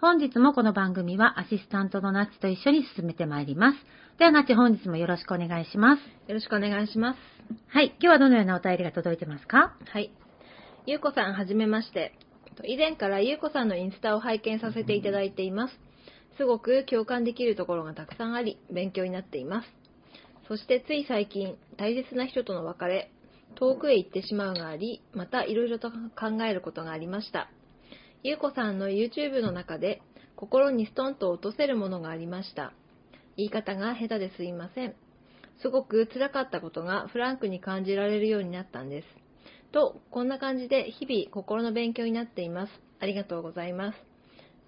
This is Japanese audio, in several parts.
本日もこの番組はアシスタントのナッチと一緒に進めてまいります。ではナッチ本日もよろしくお願いします。よろしくお願いします。はい、今日はどのようなお便りが届いてますか？はい。ゆうこさんはじめまして。以前からゆうこさんのインスタを拝見させていただいています。すごく共感できるところがたくさんあり、勉強になっています。そしてつい最近、大切な人との別れ、遠くへ行ってしまうがあり、また色々と考えることがありました。ゆうこさんの YouTube の中で、心にストンと落とせるものがありました。言い方が下手ですいません。すごく辛かったことがフランクに感じられるようになったんです。と、こんな感じで日々心の勉強になっています。ありがとうございます。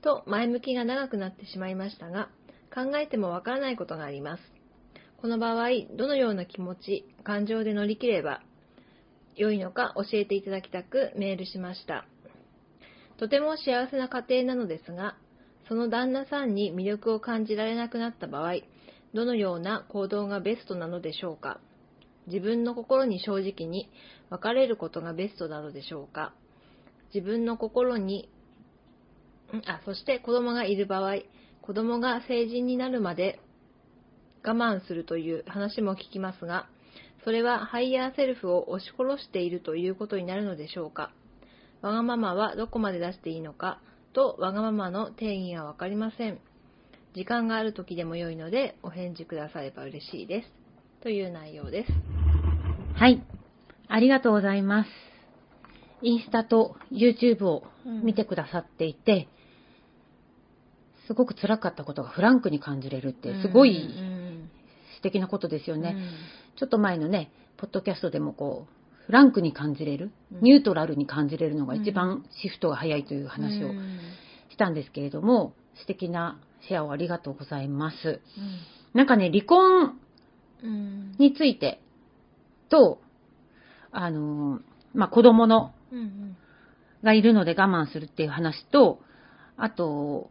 と、前向きが長くなってしまいましたが、考えてもわからないことがあります。この場合、どのような気持ち、感情で乗り切れば良いのか教えていただきたくメールしました。とても幸せな家庭なのですが、その旦那さんに魅力を感じられなくなった場合、どのような行動がベストなのでしょうか？自分の心に正直に別れることがベストなのでしょうか？自分の心に、あ、そして子供がいる場合、子供が成人になるまで我慢するという話も聞きますが、それは higher self を押し殺しているということになるのでしょうか？わがままはどこまで出していいのかとわがままの定義がわかりません。時間がある時でも良いのでお返事くだされば嬉しいです。という内容です。はい。ありがとうございます。インスタと YouTube を見てくださっていて、すごく辛かったことがフランクに感じれるって、すごい素敵なことですよね。ちょっと前のね、ポッドキャストでもこう、フランクに感じれる、ニュートラルに感じれるのが一番シフトが早いという話をしたんですけれども、素敵なシェアをありがとうございます。なんかね、離婚についてと、あの、まあ、子供の、がいるので我慢するっていう話と、あと、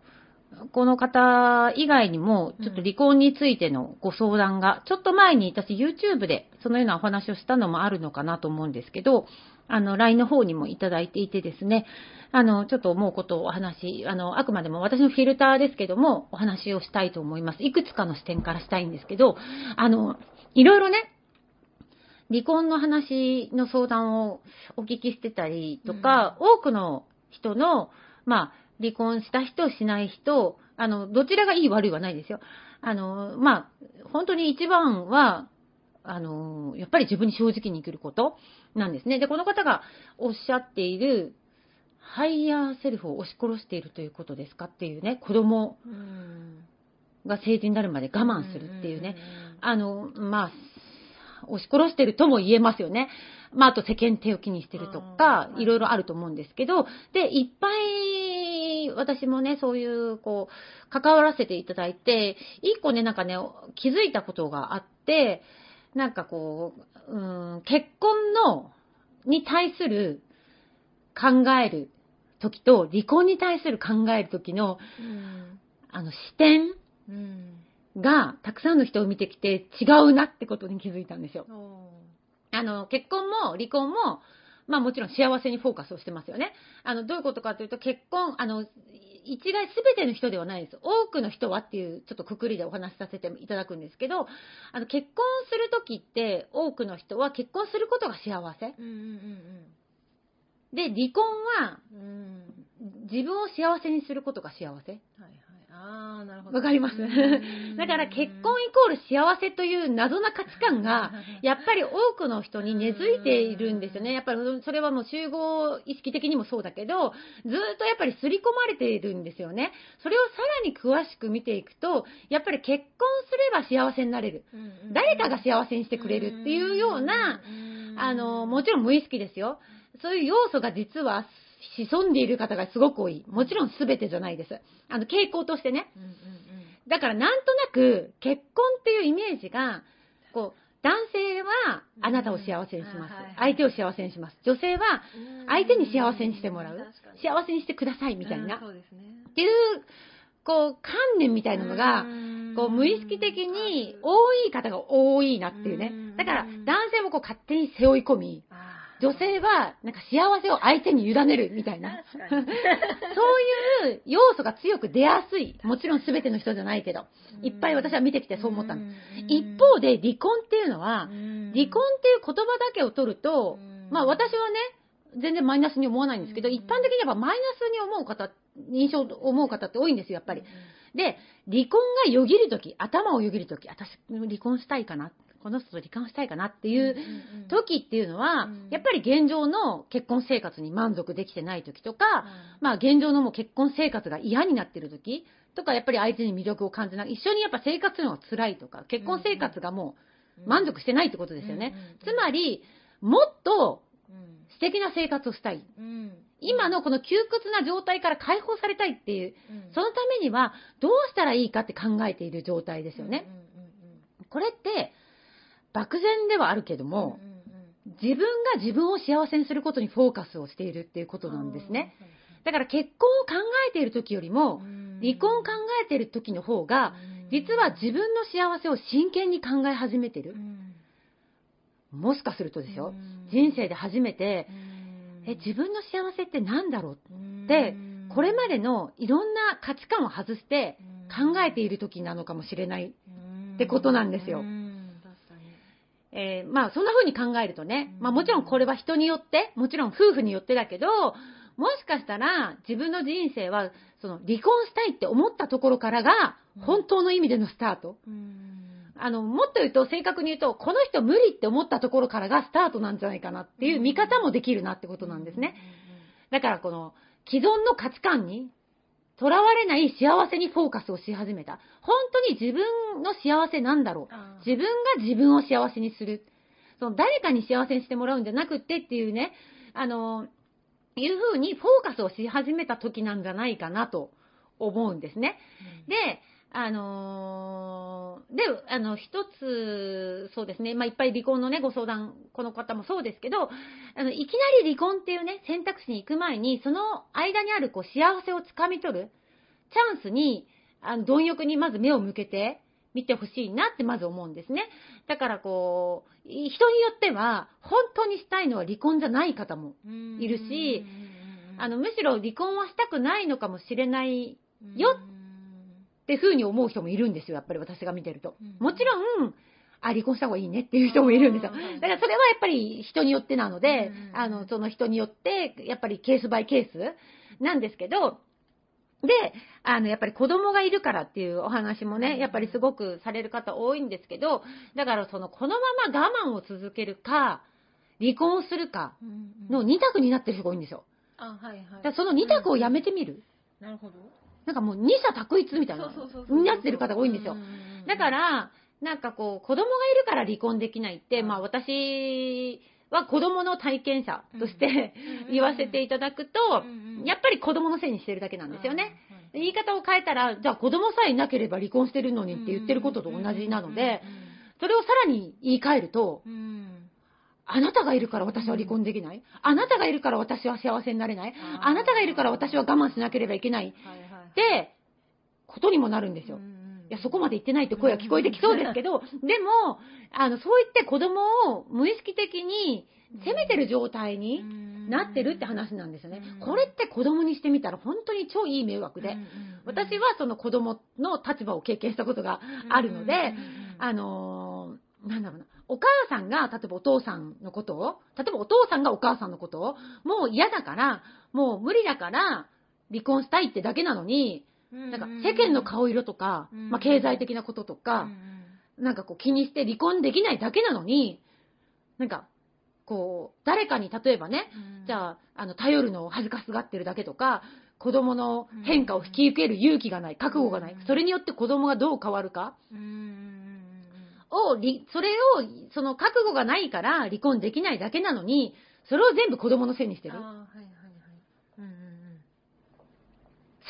この方以外にも、ちょっと離婚についてのご相談が、ちょっと前に私 YouTube でそのようなお話をしたのもあるのかなと思うんですけど、あの、LINE の方にもいただいていてですね、あの、ちょっと思うことをお話、あの、あくまでも私のフィルターですけども、お話をしたいと思います。いくつかの視点からしたいんですけど、あの、いろいろね、離婚の話の相談をお聞きしてたりとか、うん、多くの人の、まあ、離婚した人、しない人、あの、どちらがいい悪いはないですよ。あの、まあ、本当に一番は、あの、やっぱり自分に正直に生きることなんですね。で、この方がおっしゃっている、 higher self を押し殺しているということですかっていうね、子供が成人になるまで我慢するっていうね、あの、まあ、押し殺してるとも言えますよね。まあ、あと世間体を気にしてるとか、いろいろあると思うんですけど、で、いっぱい、私もね、そういう、こう、関わらせていただいて、一個ね、なんかね、気づいたことがあって、なんかこう、うん、結婚の、に対する考える時と、離婚に対する考える時の、うん。あの、視点うん。が、たくさんの人を見てきて違うなってことに気づいたんですよ。あの、結婚も離婚も、まあもちろん幸せにフォーカスをしてますよね。あの、どういうことかというと、結婚、あの、一概全ての人ではないです。多くの人はっていう、ちょっとくくりでお話しさせていただくんですけど、あの、結婚するときって、多くの人は結婚することが幸せ。うんうんうんうんで、離婚は、うん、自分を幸せにすることが幸せ。はいはい。ああ、なるほど。わかります だから結婚イコール幸せという謎な価値観が、やっぱり多くの人に根付いているんですよね。やっぱりそれはもう集合意識的にもそうだけど、ずっとやっぱり刷り込まれているんですよね。それをさらに詳しく見ていくと、やっぱり結婚すれば幸せになれる。誰かが幸せにしてくれるっていうような、あの、もちろん無意識ですよ。そういう要素が実は潜んでいる方がすごく多い。もちろん全てじゃないです。あの、傾向としてね。うんうんうん、だからなんとなく、結婚っていうイメージが、こう、男性はあなたを幸せにします。相手を幸せにします。女性は相手に幸せにしてもらう。幸せにしてくださいみたいな。っていう、こう、観念みたいなのが、こう、無意識的に多い方が多いなっていうね。だから、男性もこう、勝手に背負い込み、女性は、なんか幸せを相手に委ねるみたいな。そういう要素が強く出やすい。もちろん全ての人じゃないけど。いっぱい私は見てきてそう思ったの。一方で離婚っていうのは、離婚っていう言葉だけを取ると、まあ私はね、全然マイナスに思わないんですけど、一般的にやっぱマイナスに思う方、印象を思う方って多いんですよ、やっぱり。で、離婚がよぎるとき、頭をよぎるとき、私、離婚したいかなこの人と離婚したいかなっていう時っていうのは、やっぱり現状の結婚生活に満足できてない時とか、まあ現状のもう結婚生活が嫌になってる時とか、やっぱり相手に魅力を感じない、一緒にやっぱ生活するのが辛いとか、結婚生活がもう満足してないってことですよね。つまり、もっと素敵な生活をしたい。今のこの窮屈な状態から解放されたいっていう、そのためにはどうしたらいいかって考えている状態ですよね。これって、漠然ではあるけども、自分が自分を幸せにすることにフォーカスをしているっていうことなんですね。だから結婚を考えている時よりも、離婚を考えている時の方が、実は自分の幸せを真剣に考え始めてる。もしかするとですよ、人生で初めて、え、自分の幸せって何だろう？って、これまでのいろんな価値観を外して考えている時なのかもしれないってことなんですよ。えー、まあそんな風に考えるとね、まあもちろんこれは人によって、もちろん夫婦によってだけど、もしかしたら自分の人生はその離婚したいって思ったところからが本当の意味でのスタート。あの、もっと言うと正確に言うと、この人無理って思ったところからがスタートなんじゃないかなっていう見方もできるなってことなんですね。だからこの既存の価値観に囚われない幸せにフォーカスをし始めた。本当に自分の幸せなんだろう。自分が自分を幸せにする。その誰かに幸せにしてもらうんじゃなくてっていうね、あの、いうふうにフォーカスをし始めた時なんじゃないかなと思うんですね。うん、で、あのー、で、あの、一つ、そうですね、まあ、いっぱい離婚のね、ご相談、この方もそうですけど、あの、いきなり離婚っていうね、選択肢に行く前に、その間にある、こう、幸せをつかみ取る、チャンスに、あの、貪欲にまず目を向けて、見てほしいなってまず思うんですね。だからこう、人によっては、本当にしたいのは離婚じゃない方もいるし、あの、むしろ離婚はしたくないのかもしれないよって風に思う人もいるんですよ、やっぱり私が見てると。もちろん、あ、離婚した方がいいねっていう人もいるんですよ。だからそれはやっぱり人によってなので、あの、その人によって、やっぱりケースバイケースなんですけど、で、あの、やっぱり子供がいるからっていうお話もね、やっぱりすごくされる方多いんですけど、だからその、このまま我慢を続けるか、離婚するかの2択になってる人が多いんですよ。あ、はいはい。だその2択をやめてみる。なるほど。なんかもう二者択一みたいな、になってる方が多いんですよ。だから、なんかこう、子供がいるから離婚できないって、まあ私は子供の体験者として 言わせていただくと、やっぱり子供のせいにしてるだけなんですよね。言い方を変えたら、じゃあ子供さえいなければ離婚してるのにって言ってることと同じなので、それをさらに言い換えると、あなたがいるから私は離婚できない、あなたがいるから私は幸せになれない。あなたがいるから私は我慢しなければいけない、ことにもなるんですよ。いや、そこまで言ってないって声は聞こえてきそうですけど、でも、あの、そう言って子供を無意識的に責めてる状態になってるって話なんですよね。これって子供にしてみたら本当に超いい迷惑で、私はその子供の立場を経験したことがあるので、あのー、なんだろうな、お母さんが、例えばお父さんのことを、例えばお父さんがお母さんのことを、もう嫌だから、もう無理だから、離婚したいってだけなのに、なんか世間の顔色とか、まあ、経済的なこととか、なんかこう気にして離婚できないだけなのに、なんか、こう、誰かに例えばね、じゃあ、あの、頼るのを恥ずかしがってるだけとか、子供の変化を引き受ける勇気がない、覚悟がない、それによって子供がどう変わるか、を、それを、その覚悟がないから離婚できないだけなのに、それを全部子供のせいにしてる。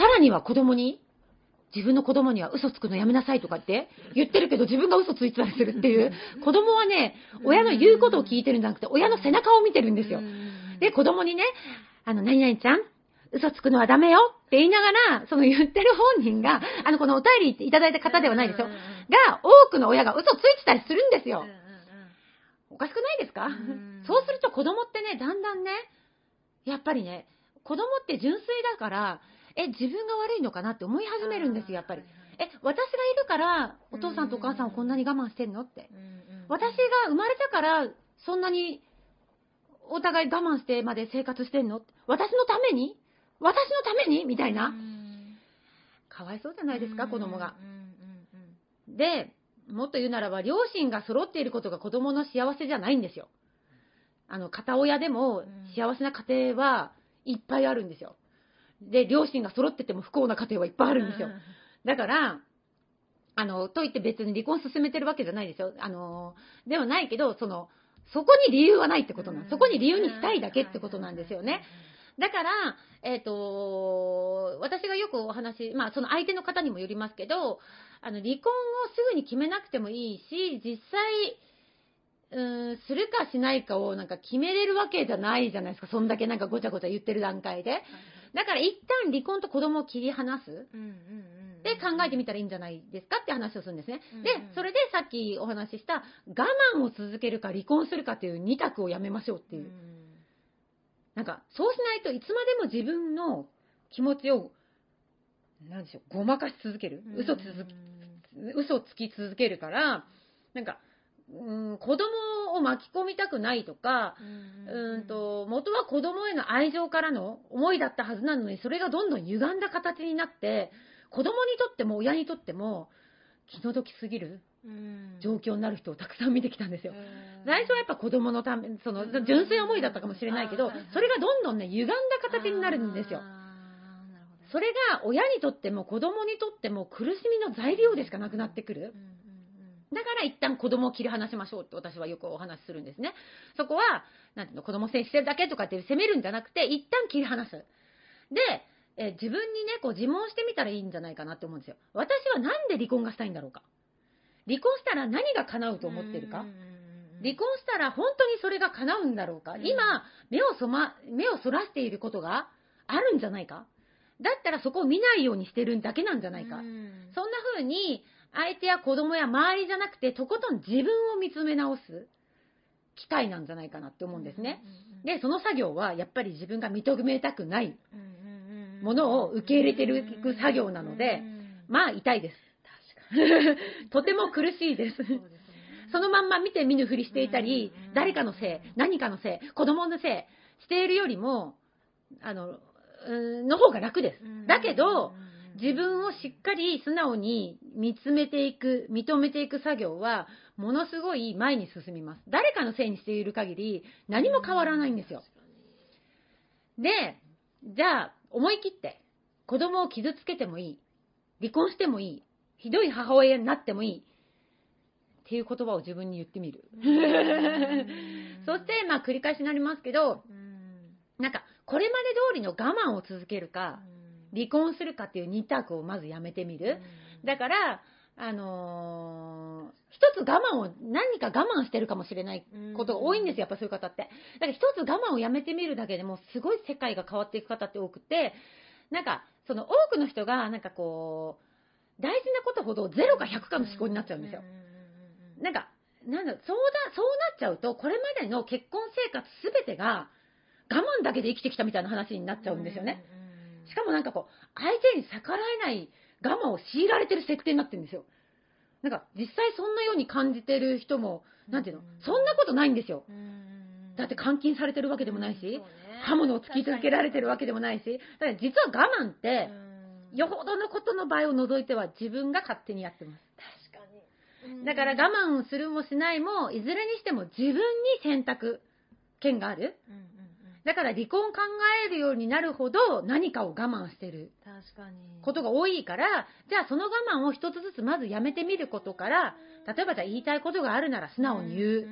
さらには子供に、自分の子供には嘘つくのやめなさいとかって言ってるけど自分が嘘ついてたりするっていう。子供はね、親の言うことを聞いてるんじゃなくて、親の背中を見てるんですよ。で、子供にね、あの、何々ちゃん、嘘つくのはダメよって言いながら、その言ってる本人が、あの、このお便りいただいた方ではないですよ。が、多くの親が嘘ついてたりするんですよ。おかしくないですか？そうすると子供ってね、だんだんね、やっぱりね、子供って純粋だから、え、自分が悪いのかなって思い始めるんですよ、やっぱり。え、私がいるから、お父さんとお母さんをこんなに我慢してんのって。私が生まれたから、そんなに、お互い我慢してまで生活してんの私のために？私のために？みたいな。かわいそうじゃないですか、子供が。で、もっと言うならば、両親が揃っていることが子供の幸せじゃないんですよ。あの、片親でも幸せな家庭はいっぱいあるんですよ。で、両親が揃ってても不幸な家庭はいっぱいあるんですよ。だから、あの、といって別に離婚進めてるわけじゃないですよ。あの、ではないけど、その、そこに理由はないってことなんそこに理由にしたいだけってことなんですよね。だから、えっ、ー、と、私がよくお話、まあその相手の方にもよりますけど、あの、離婚をすぐに決めなくてもいいし、実際、うん、するかしないかをなんか決めれるわけじゃないじゃないですか。そんだけなんかごちゃごちゃ言ってる段階で。だから一旦離婚と子供を切り離す。で考えてみたらいいんじゃないですかって話をするんですね。で、それでさっきお話しした我慢を続けるか離婚するかっていう2択をやめましょうっていう。なんか、そうしないといつまでも自分の気持ちを、なんでしょう、ごまかし続ける。嘘つ嘘つき続けるから、なんか、うん、子供を巻き込みたくないとか、うんと、元は子供への愛情からの思いだったはずなのに、それがどんどん歪んだ形になって、子供にとっても親にとっても気の毒すぎる状況になる人をたくさん見てきたんですよ。最初はやっぱ子供のため、その、純粋思いだったかもしれないけど、それがどんどんね、歪んだ形になるんですよ。それが親にとっても子供にとっても苦しみの材料でしかなくなってくる。だから一旦子供を切り離しましょうって私はよくお話しするんですね。そこは、なんていうの、子供選してるだけとかって責めるんじゃなくて、一旦切り離す。で、え自分にね、こう自問してみたらいいんじゃないかなって思うんですよ。私はなんで離婚がしたいんだろうか。離婚したら何が叶うと思ってるか。離婚したら本当にそれが叶うんだろうか。今、目をそま、目をそらしていることがあるんじゃないか。だったらそこを見ないようにしてるだけなんじゃないか。そんな風に、相手や子供や周りじゃなくて、とことん自分を見つめ直す機会なんじゃないかなって思うんですね。で、その作業はやっぱり自分が認めたくないものを受け入れてる作業なので、まあ痛いです。とても苦しいです。そのまんま見て見ぬふりしていたり、誰かのせい、何かのせい、子供のせいしているよりも、あの、の方が楽です。だけど、自分をしっかり素直に見つめていく、認めていく作業は、ものすごい前に進みます。誰かのせいにしている限り、何も変わらないんですよ。で、じゃあ、思い切って、子供を傷つけてもいい。離婚してもいい。ひどい母親になってもいい。っていう言葉を自分に言ってみる。そして、まあ、繰り返しになりますけど、なんか、これまで通りの我慢を続けるか、離婚するかっていう2択をまずやめてみる。だから、あのー、一つ我慢を、何か我慢してるかもしれないことが多いんですよ、やっぱそういう方って。だから一つ我慢をやめてみるだけでも、すごい世界が変わっていく方って多くて、なんか、その多くの人が、なんかこう、大事なことほど0か100かの思考になっちゃうんですよ。なんか、なんだ、そうだ、そうなっちゃうと、これまでの結婚生活すべてが、我慢だけで生きてきたみたいな話になっちゃうんですよね。しかもなんかこう、相手に逆らえない我慢を強いられてる設定になってるんですよ。なんか、実際そんなように感じてる人も、なんていうの、そんなことないんですよ。だって監禁されてるわけでもないし、刃物を突き続けられてるわけでもないし、だから実は我慢って、よほどのことの場合を除いては自分が勝手にやってます。確かに。だから我慢をするもしないも、いずれにしても自分に選択権がある。うん。だから離婚考えるようになるほど何かを我慢してる。ことが多いから、じゃあその我慢を一つずつまずやめてみることから、例えばじゃあ言いたいことがあるなら素直に言う。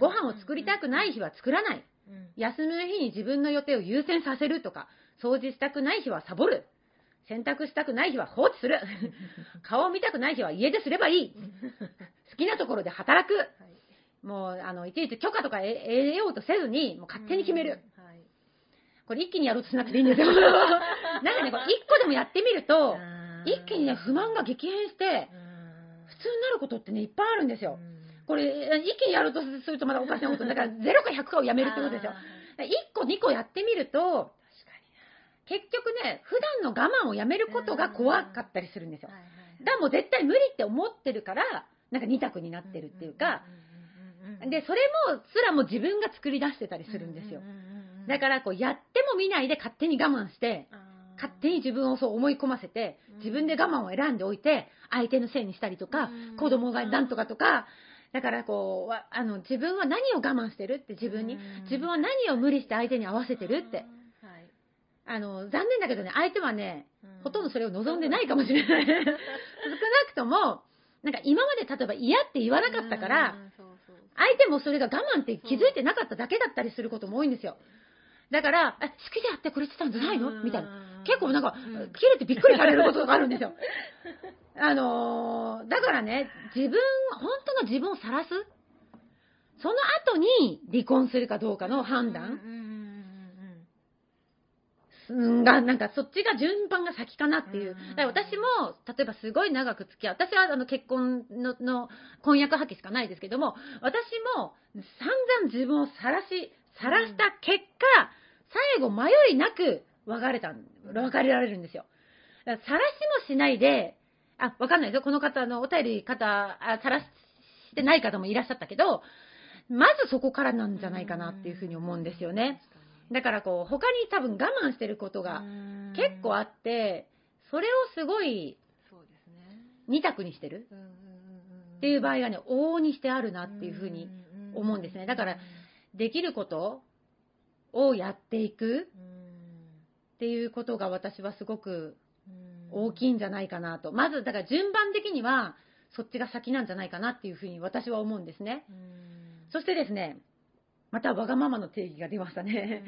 ご飯を作りたくない日は作らない。うん。休みの日に自分の予定を優先させるとか、掃除したくない日はサボる。洗濯したくない日は放置する。顔を見たくない日は家ですればいい。好きなところで働く。もう、あの、いちいち許可とか得得ようとせずに、もう勝手に決める。はい。これ一気にやろうとしなくていいんですよ。なんかね、これ一個でもやってみると、一気にね、不満が激変して、普通になることってね、いっぱいあるんですよ。これ、一気にやろうとするとまだおかしなこと。だから、0か100かをやめるってことですよ。1個、2個やってみると、結局ね、普段の我慢をやめることが怖かったりするんですよ。だもう絶対無理って思ってるから、なんか2択になってるっていうか、で、それも、すらも自分が作り出してたりするんですよ。だから、こう、やっても見ないで勝手に我慢して、勝手に自分をそう思い込ませて、自分で我慢を選んでおいて、相手のせいにしたりとかうん、子供がなんとかとか、だからこう、わあの、自分は何を我慢してるって自分に。うん、自分は何を無理して相手に合わせてるって。はい。あの、残念だけどね、相手はね、ほとんどそれを望んでないかももしれない。少なくとも、なんか今まで例えば嫌って言わなかったから、相手もそれが我慢って気づいてなかっただけだったりすることも多いんですよ。だから、え好きでやってくれてたんじゃないの？みたいな。結構なんか、うん切れてびっくりされることがあるんですよ。あのーだからね、自分、本当の自分を晒す？その後に離婚するかどうかの判断？うんが、なんかそっちが順番が先かなっていう。うんだから私も、例えばすごい長く付き合う。私はあの結婚のの婚約破棄しかないですけども、私も散々自分を晒し、晒した結果、最後迷いなく別れた、別れられるんですよ。だから晒しもしないで、あ、わかんないですよ。この方、あの、お便り方、あ晒してない方もいらっしゃったけど、まずそこからなんじゃないかなっていうふうに思うんですよね。だからこう、他に多分我慢してることが結構あって、それをすごいそうですね。二択にしてる。っていう場合がね、往々にしてあるなっていうふうに思うんですね。だからできることをやっていくっていうことが私はすごく大きいんじゃないかなと。まず、だから順番的にはそっちが先なんじゃないかなっていうふうに私は思うんですね。そしてですね、またわがままの定義が出ましたね。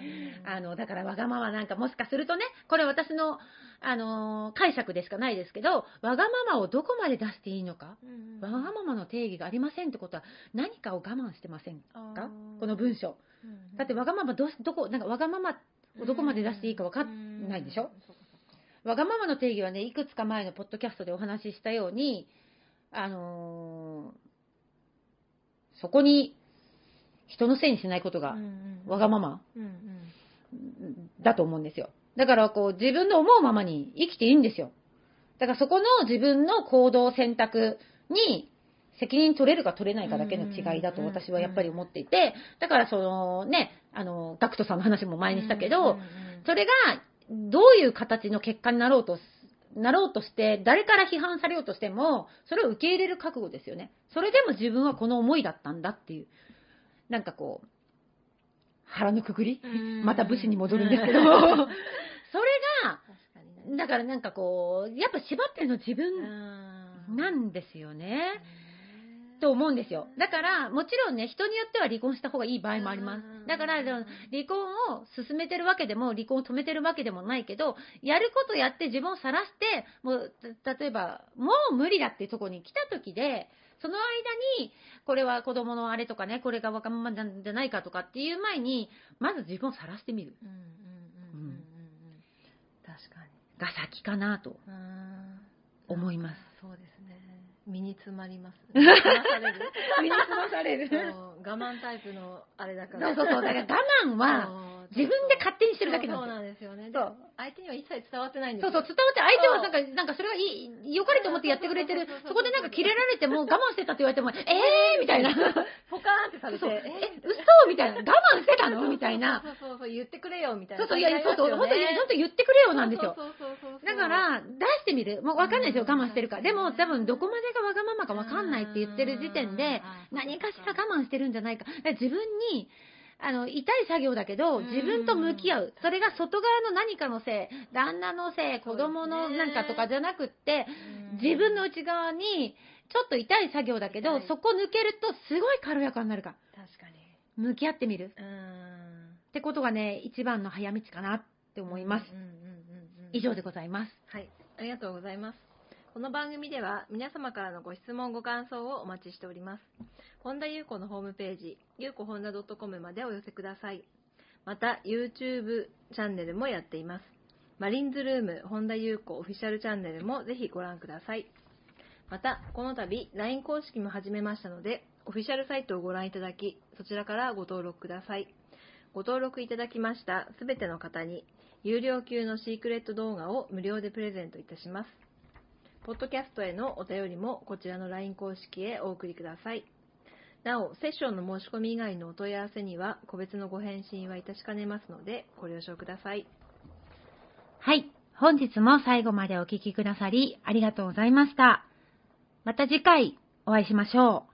あの、だからわがままなんかもしかするとね、これ私の、あのー解釈でしかないですけど、わがままをどこまで出していいのか、わがままの定義がありませんってことは何かを我慢してませんか？この文章。だってわがままどどこ、なんかわがままをどこまで出していいかわかんないでしょ？わがままの定義はね、いくつか前のポッドキャストでお話ししたように、あのーそこに人のせいにしないことがわがままだと思うんですよ。だからこう自分の思うままに生きていいんですよ。だからそこの自分の行動選択に責任取れるか取れないかだけの違いだと私はやっぱり思っていて、だからそのね、あの、ガクトさんの話も前にしたけど、それがどういう形の結果になろうと、なろうとして、誰から批判されようとしても、それを受け入れる覚悟ですよね。それでも自分はこの思いだったんだっていう、なんかこう、腹のくくり？また武士に戻るんですけど、それが、だからなんかこう、やっぱ縛ってるの自分なんですよね。と思うんですよ。だから、もちろんね、人によっては離婚した方がいい場合もあります。だから、離婚を進めてるわけでも、離婚を止めてるわけでもないけど、やることやって自分を晒して、もう、た例えば、もう無理だっていうところに来た時で、その間に、これは子供のあれとかね、これが若者なんじゃないかとかっていう前に、まず自分を晒してみる。うんうんうんうんうん確かにが先かなと。うん思います。そうですね。身に詰まります。身に詰まされる？身につまされる。我慢タイプのあれだから。そうそうそう。だから我慢は、自分で勝手にしてるだけなんですそうなんですよね。そうで相手には一切伝わってないんですよ。そうそう、伝わって相手はなんか、なんかそれがいい、良かれと思ってやってくれてるそこでなんかキレられても我慢してたって言われても、えーみたいな。ポカーンってされて、ええ、嘘みたいな。我慢してたの？みたいな。そうそうそう、言ってくれよ、みたいな。そうそう、いや、そうそう、本当に、本当に言ってくれよなんですよ。だから、出してみる。もう分かんないですよ、我慢してるか。でも、多分、どこまでがわがままか分かんないって言ってる時点で、何かしら我慢してるんじゃないか。自分に、あの、痛い作業だけど、うん自分と向き合う。それが外側の何かのせい、旦那のせい、子供のなんかとかじゃなくって、自分の内側に、ちょっと痛い作業だけど、はいそこ抜けるとすごい軽やかになるから。確かに。向き合ってみる。うーん。ってことがね、一番の早道かなって思います。うんうんうんうん以上でございます。はい、ありがとうございます。この番組では皆様からのご質問ご感想をお待ちしております。本田裕子のホームページ、ゆうこほんだ .com までお寄せください。また、YouTube チャンネルもやっています。マリンズルーム本田裕子オフィシャルチャンネルもぜひご覧ください。また、この度、LINE 公式も始めましたので、オフィシャルサイトをご覧いただき、そちらからご登録ください。ご登録いただきましたすべての方に、有料級のシークレット動画を無料でプレゼントいたします。ポッドキャストへのお便りもこちらの LINE 公式へお送りください。なお、セッションの申し込み以外のお問い合わせには個別のご返信はいたしかねますのでご了承ください。はい。本日も最後までお聞きくださり、ありがとうございました。また次回お会いしましょう。